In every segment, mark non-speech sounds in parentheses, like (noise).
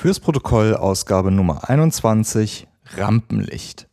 Fürs Protokoll Ausgabe Nummer 21 Rampenlicht.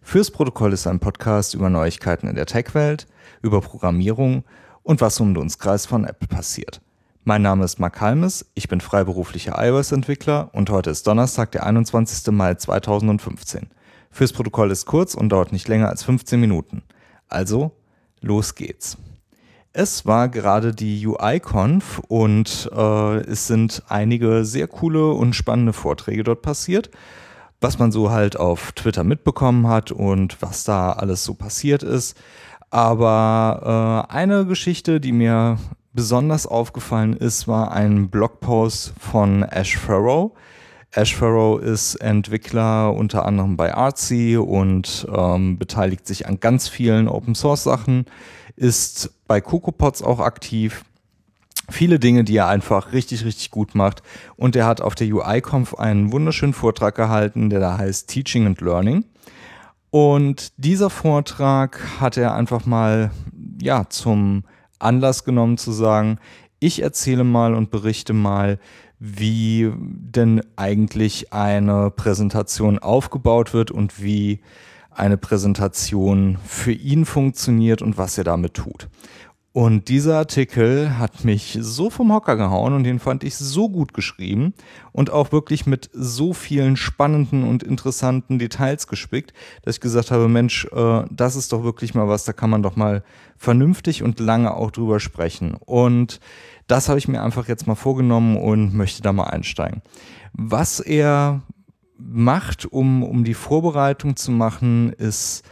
Fürs Protokoll ist ein Podcast über Neuigkeiten in der Tech-Welt, über Programmierung und was um den Dunstkreis von Apple passiert. Mein Name ist Mark Halmes, ich bin freiberuflicher iOS-Entwickler und heute ist Donnerstag, der 21. Mai 2015. Fürs Protokoll ist kurz und dauert nicht länger als 15 Minuten. Also, los geht's. Es war gerade die UI-Conf und äh, es sind einige sehr coole und spannende Vorträge dort passiert. Was man so halt auf Twitter mitbekommen hat und was da alles so passiert ist. Aber äh, eine Geschichte, die mir besonders aufgefallen ist, war ein Blogpost von Ash Farrow. Ash Farrow ist Entwickler unter anderem bei Artsy und ähm, beteiligt sich an ganz vielen Open Source Sachen ist bei CocoaPods auch aktiv. Viele Dinge, die er einfach richtig, richtig gut macht. Und er hat auf der UI-Conf einen wunderschönen Vortrag gehalten, der da heißt Teaching and Learning. Und dieser Vortrag hat er einfach mal, ja, zum Anlass genommen zu sagen, ich erzähle mal und berichte mal, wie denn eigentlich eine Präsentation aufgebaut wird und wie eine Präsentation für ihn funktioniert und was er damit tut. Und dieser Artikel hat mich so vom Hocker gehauen und den fand ich so gut geschrieben und auch wirklich mit so vielen spannenden und interessanten Details gespickt, dass ich gesagt habe, Mensch, äh, das ist doch wirklich mal was, da kann man doch mal vernünftig und lange auch drüber sprechen. Und das habe ich mir einfach jetzt mal vorgenommen und möchte da mal einsteigen. Was er macht, um, um die Vorbereitung zu machen, ist,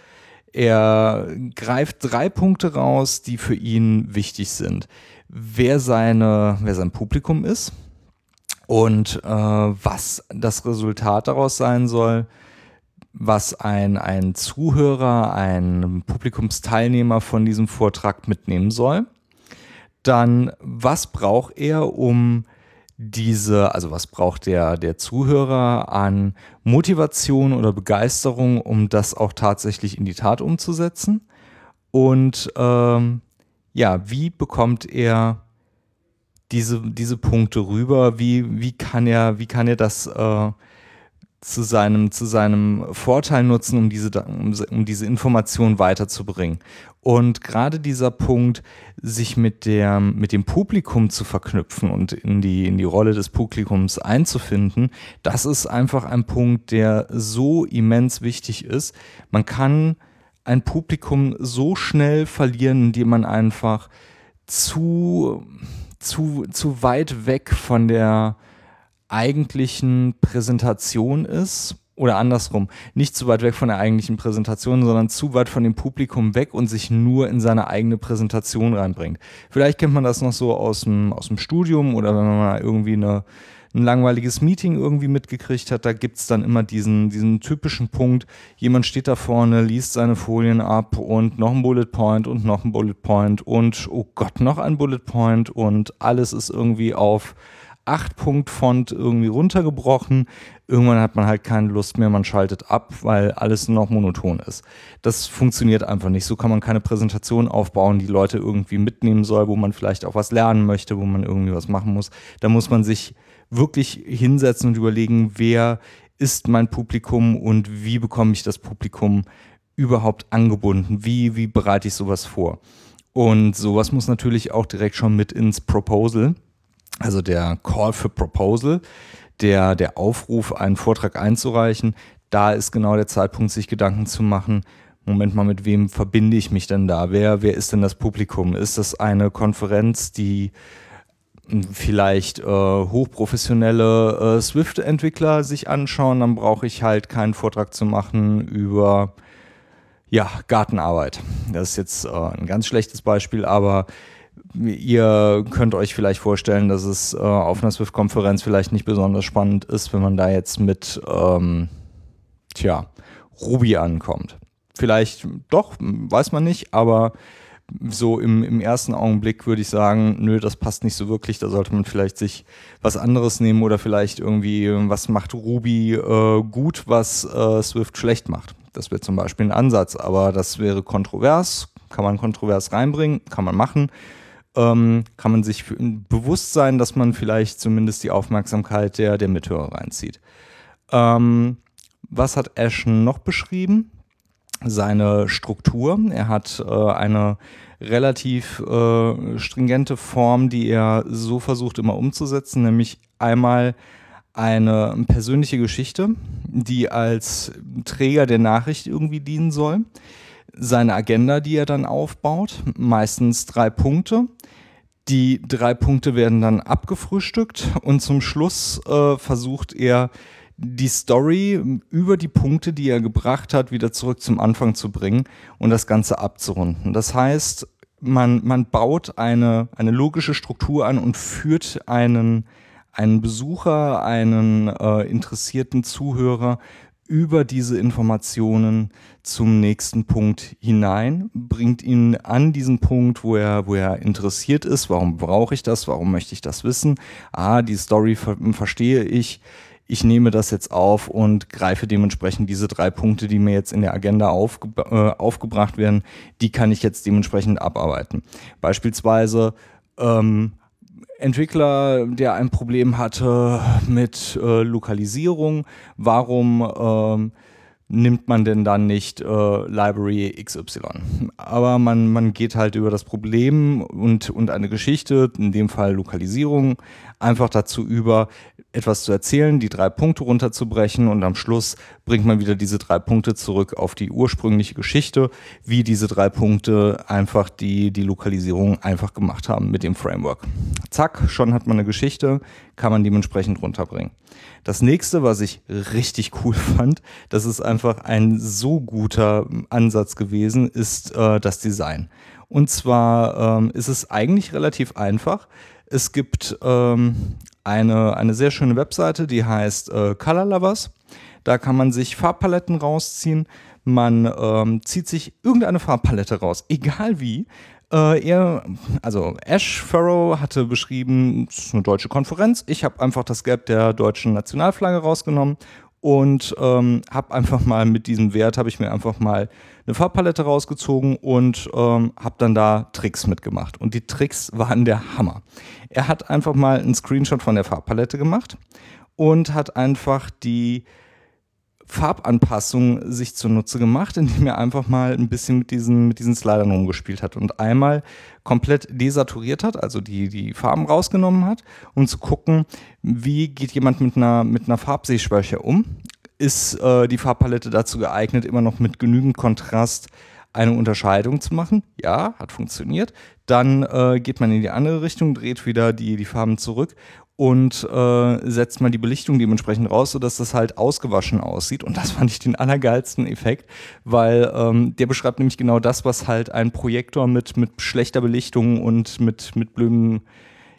er greift drei Punkte raus, die für ihn wichtig sind. Wer, seine, wer sein Publikum ist und äh, was das Resultat daraus sein soll, was ein, ein Zuhörer, ein Publikumsteilnehmer von diesem Vortrag mitnehmen soll. Dann, was braucht er, um diese, also was braucht der, der Zuhörer an Motivation oder Begeisterung, um das auch tatsächlich in die Tat umzusetzen? Und ähm, ja, wie bekommt er diese, diese Punkte rüber? Wie, wie, kann, er, wie kann er das äh, zu seinem, zu seinem Vorteil nutzen, um diese, um, um diese Information weiterzubringen. Und gerade dieser Punkt, sich mit, der, mit dem Publikum zu verknüpfen und in die, in die Rolle des Publikums einzufinden, das ist einfach ein Punkt, der so immens wichtig ist. Man kann ein Publikum so schnell verlieren, indem man einfach zu, zu, zu weit weg von der, eigentlichen Präsentation ist oder andersrum, nicht zu weit weg von der eigentlichen Präsentation, sondern zu weit von dem Publikum weg und sich nur in seine eigene Präsentation reinbringt. Vielleicht kennt man das noch so aus dem, aus dem Studium oder wenn man mal irgendwie eine, ein langweiliges Meeting irgendwie mitgekriegt hat, da gibt's dann immer diesen, diesen typischen Punkt, jemand steht da vorne, liest seine Folien ab und noch ein Bullet Point und noch ein Bullet Point und oh Gott, noch ein Bullet Point und alles ist irgendwie auf 8-Punkt-Font irgendwie runtergebrochen. Irgendwann hat man halt keine Lust mehr, man schaltet ab, weil alles nur noch monoton ist. Das funktioniert einfach nicht. So kann man keine Präsentation aufbauen, die Leute irgendwie mitnehmen soll, wo man vielleicht auch was lernen möchte, wo man irgendwie was machen muss. Da muss man sich wirklich hinsetzen und überlegen, wer ist mein Publikum und wie bekomme ich das Publikum überhaupt angebunden? Wie, wie bereite ich sowas vor? Und sowas muss natürlich auch direkt schon mit ins Proposal also der Call for Proposal, der, der Aufruf, einen Vortrag einzureichen, da ist genau der Zeitpunkt, sich Gedanken zu machen, Moment mal, mit wem verbinde ich mich denn da? Wer, wer ist denn das Publikum? Ist das eine Konferenz, die vielleicht äh, hochprofessionelle äh, Swift-Entwickler sich anschauen? Dann brauche ich halt keinen Vortrag zu machen über ja, Gartenarbeit. Das ist jetzt äh, ein ganz schlechtes Beispiel, aber ihr könnt euch vielleicht vorstellen, dass es äh, auf einer Swift-Konferenz vielleicht nicht besonders spannend ist, wenn man da jetzt mit, ähm, tja, Ruby ankommt. Vielleicht doch, weiß man nicht, aber so im, im ersten Augenblick würde ich sagen, nö, das passt nicht so wirklich, da sollte man vielleicht sich was anderes nehmen oder vielleicht irgendwie, was macht Ruby äh, gut, was äh, Swift schlecht macht. Das wäre zum Beispiel ein Ansatz, aber das wäre kontrovers, kann man kontrovers reinbringen, kann man machen ähm, kann man sich bewusst sein, dass man vielleicht zumindest die Aufmerksamkeit der, der Mithörer reinzieht. Ähm, was hat Ash noch beschrieben? Seine Struktur. Er hat äh, eine relativ äh, stringente Form, die er so versucht immer umzusetzen, nämlich einmal eine persönliche Geschichte, die als Träger der Nachricht irgendwie dienen soll. Seine Agenda, die er dann aufbaut, meistens drei Punkte. Die drei Punkte werden dann abgefrühstückt und zum Schluss äh, versucht er die Story über die Punkte, die er gebracht hat, wieder zurück zum Anfang zu bringen und das Ganze abzurunden. Das heißt, man, man baut eine, eine logische Struktur an und führt einen, einen Besucher, einen äh, interessierten Zuhörer über diese Informationen zum nächsten Punkt hinein, bringt ihn an diesen Punkt, wo er, wo er interessiert ist. Warum brauche ich das? Warum möchte ich das wissen? Ah, die Story ver verstehe ich ich nehme das jetzt auf und greife dementsprechend diese drei Punkte, die mir jetzt in der Agenda aufge äh, aufgebracht werden, die kann ich jetzt dementsprechend abarbeiten. Beispielsweise ähm, Entwickler, der ein Problem hatte mit äh, Lokalisierung, warum ähm, nimmt man denn dann nicht äh, Library XY? Aber man, man geht halt über das Problem und, und eine Geschichte, in dem Fall Lokalisierung, einfach dazu über, etwas zu erzählen, die drei Punkte runterzubrechen und am Schluss bringt man wieder diese drei Punkte zurück auf die ursprüngliche Geschichte, wie diese drei Punkte einfach die, die Lokalisierung einfach gemacht haben mit dem Framework. Zack, schon hat man eine Geschichte, kann man dementsprechend runterbringen. Das nächste, was ich richtig cool (laughs) fand, das ist einfach ein so guter Ansatz gewesen, ist äh, das Design. Und zwar ähm, ist es eigentlich relativ einfach. Es gibt ähm, eine, eine sehr schöne Webseite, die heißt äh, Color Lovers. Da kann man sich Farbpaletten rausziehen. Man ähm, zieht sich irgendeine Farbpalette raus, egal wie. Äh, er, also Ash Furrow hatte beschrieben, es ist eine deutsche Konferenz. Ich habe einfach das Gelb der deutschen Nationalflagge rausgenommen und ähm, habe einfach mal mit diesem Wert habe ich mir einfach mal eine Farbpalette rausgezogen und ähm, habe dann da Tricks mitgemacht und die Tricks waren der Hammer. Er hat einfach mal einen Screenshot von der Farbpalette gemacht und hat einfach die Farbanpassung sich zunutze gemacht, indem er einfach mal ein bisschen mit diesen, mit diesen Slidern rumgespielt hat und einmal komplett desaturiert hat, also die, die Farben rausgenommen hat, um zu gucken, wie geht jemand mit einer, mit einer Farbsehschwäche um. Ist äh, die Farbpalette dazu geeignet, immer noch mit genügend Kontrast eine Unterscheidung zu machen? Ja, hat funktioniert. Dann äh, geht man in die andere Richtung, dreht wieder die, die Farben zurück und äh, setzt mal die Belichtung dementsprechend raus, sodass das halt ausgewaschen aussieht. Und das (laughs) fand ich den allergeilsten Effekt, weil ähm, der beschreibt nämlich genau das, was halt ein Projektor mit, mit schlechter Belichtung und mit, mit blöden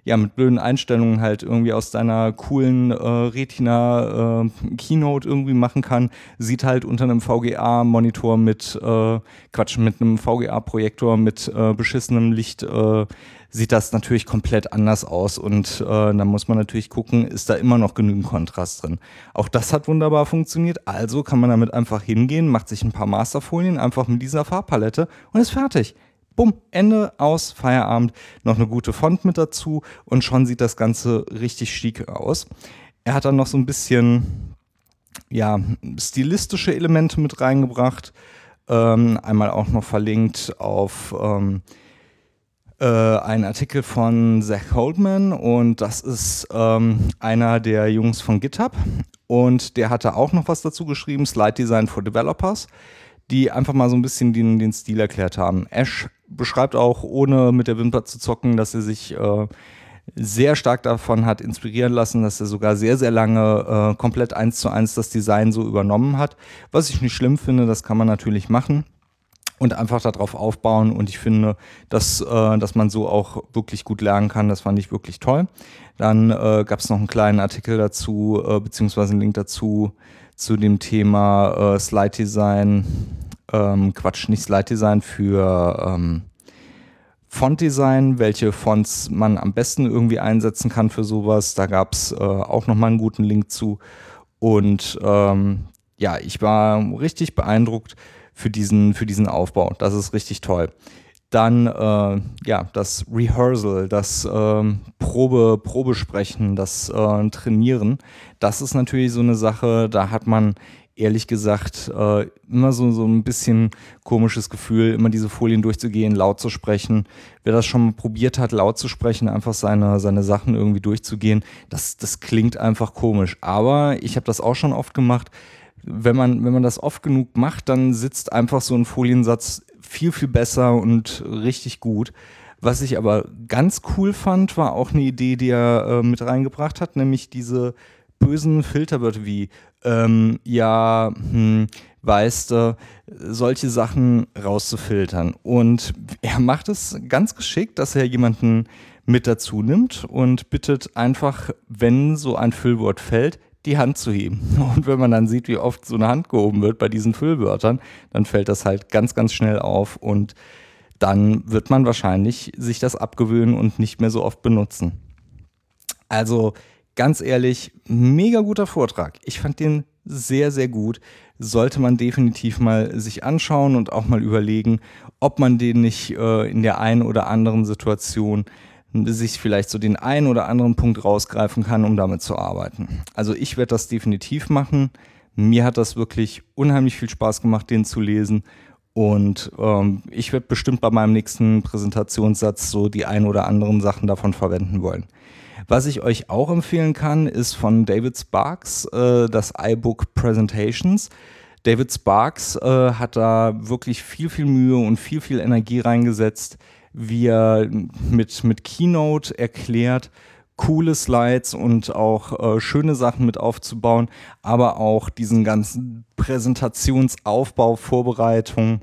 ja, mit blöden Einstellungen halt irgendwie aus deiner coolen äh, Retina äh, Keynote irgendwie machen kann, sieht halt unter einem VGA-Monitor mit, äh, Quatsch, mit einem VGA-Projektor mit äh, beschissenem Licht äh, sieht das natürlich komplett anders aus und dann muss man natürlich gucken, ist da immer noch genügend Kontrast drin. Auch das hat wunderbar funktioniert, also kann man damit einfach hingehen, macht sich ein paar Masterfolien einfach mit dieser Farbpalette und ist fertig. Bumm, Ende aus, Feierabend, noch eine gute Font mit dazu und schon sieht das Ganze richtig schick aus. Er hat dann noch so ein bisschen, ja, stilistische Elemente mit reingebracht. Ähm, einmal auch noch verlinkt auf ähm, äh, einen Artikel von Zach Holdman und das ist ähm, einer der Jungs von GitHub und der hatte auch noch was dazu geschrieben, Slide Design for Developers, die einfach mal so ein bisschen den, den Stil erklärt haben. Ash beschreibt auch, ohne mit der Wimper zu zocken, dass er sich äh, sehr stark davon hat inspirieren lassen, dass er sogar sehr, sehr lange äh, komplett eins zu eins das Design so übernommen hat. Was ich nicht schlimm finde, das kann man natürlich machen und einfach darauf aufbauen. Und ich finde, dass, äh, dass man so auch wirklich gut lernen kann. Das fand ich wirklich toll. Dann äh, gab es noch einen kleinen Artikel dazu, äh, beziehungsweise einen Link dazu zu dem Thema äh, Slide Design ähm, Quatsch, nicht Slide Design, für ähm, Font Design, welche Fonts man am besten irgendwie einsetzen kann für sowas. Da gab es äh, auch nochmal einen guten Link zu. Und ähm, ja, ich war richtig beeindruckt für diesen, für diesen Aufbau. Das ist richtig toll. Dann äh, ja, das Rehearsal, das äh, Probe, Probesprechen, das äh, Trainieren. Das ist natürlich so eine Sache, da hat man ehrlich gesagt äh, immer so, so ein bisschen komisches Gefühl, immer diese Folien durchzugehen, laut zu sprechen. Wer das schon mal probiert hat, laut zu sprechen, einfach seine, seine Sachen irgendwie durchzugehen, das, das klingt einfach komisch. Aber ich habe das auch schon oft gemacht. Wenn man, wenn man das oft genug macht, dann sitzt einfach so ein Foliensatz viel, viel besser und richtig gut. Was ich aber ganz cool fand, war auch eine Idee, die er äh, mit reingebracht hat, nämlich diese bösen Filterwörter wie ähm, ja, hm, weißt du, solche Sachen rauszufiltern. Und er macht es ganz geschickt, dass er jemanden mit dazu nimmt und bittet einfach, wenn so ein Füllwort fällt, die Hand zu heben. (laughs) Und wenn man dann sieht, wie oft so eine Hand gehoben wird bei diesen Füllwörtern, dann fällt das halt ganz, ganz schnell auf und dann wird man wahrscheinlich sich das abgewöhnen und nicht mehr so oft benutzen. Also ganz ehrlich, mega guter Vortrag. Ich fand den sehr, sehr gut. Sollte man definitiv mal sich anschauen und auch mal überlegen, ob man den nicht äh, in der einen oder anderen Situation sich vielleicht so den einen oder anderen Punkt rausgreifen kann, um damit zu arbeiten. Also ich werde das definitiv machen. Mir hat das wirklich unheimlich viel Spaß gemacht, den zu lesen. Und ähm, ich werde bestimmt bei meinem nächsten Präsentationssatz so die ein oder anderen Sachen davon verwenden wollen. Was ich euch auch empfehlen kann, ist von David Sparks äh, das iBook Presentations. David Sparks äh, hat da wirklich viel, viel Mühe und viel, viel Energie reingesetzt, wie er mit, mit Keynote erklärt, coole Slides und auch äh, schöne Sachen mit aufzubauen, aber auch diesen ganzen Präsentationsaufbau, Vorbereitung,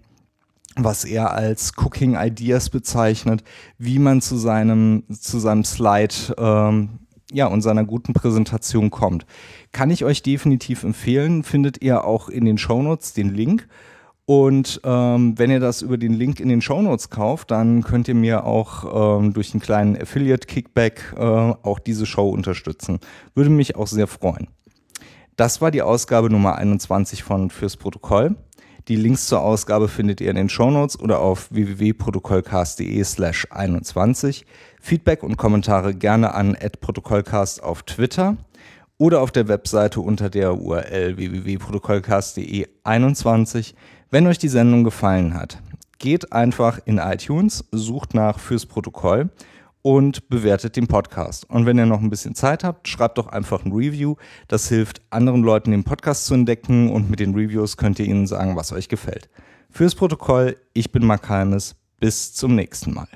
was er als Cooking Ideas bezeichnet, wie man zu seinem, zu seinem Slide ähm, ja, und seiner guten Präsentation kommt. Kann ich euch definitiv empfehlen, findet ihr auch in den Shownotes den Link. Und ähm, wenn ihr das über den Link in den Shownotes kauft, dann könnt ihr mir auch ähm, durch einen kleinen Affiliate-Kickback äh, auch diese Show unterstützen. Würde mich auch sehr freuen. Das war die Ausgabe Nummer 21 von Fürs Protokoll. Die Links zur Ausgabe findet ihr in den Shownotes oder auf www.protokollcast.de slash 21. Feedback und Kommentare gerne an @protokollcast auf Twitter oder auf der Webseite unter der URL www.protokollcast.de 21. Wenn euch die Sendung gefallen hat, geht einfach in iTunes, sucht nach fürs Protokoll und bewertet den Podcast. Und wenn ihr noch ein bisschen Zeit habt, schreibt doch einfach ein Review. Das hilft anderen Leuten, den Podcast zu entdecken und mit den Reviews könnt ihr ihnen sagen, was euch gefällt. Fürs Protokoll, ich bin Mark Halmes. Bis zum nächsten Mal.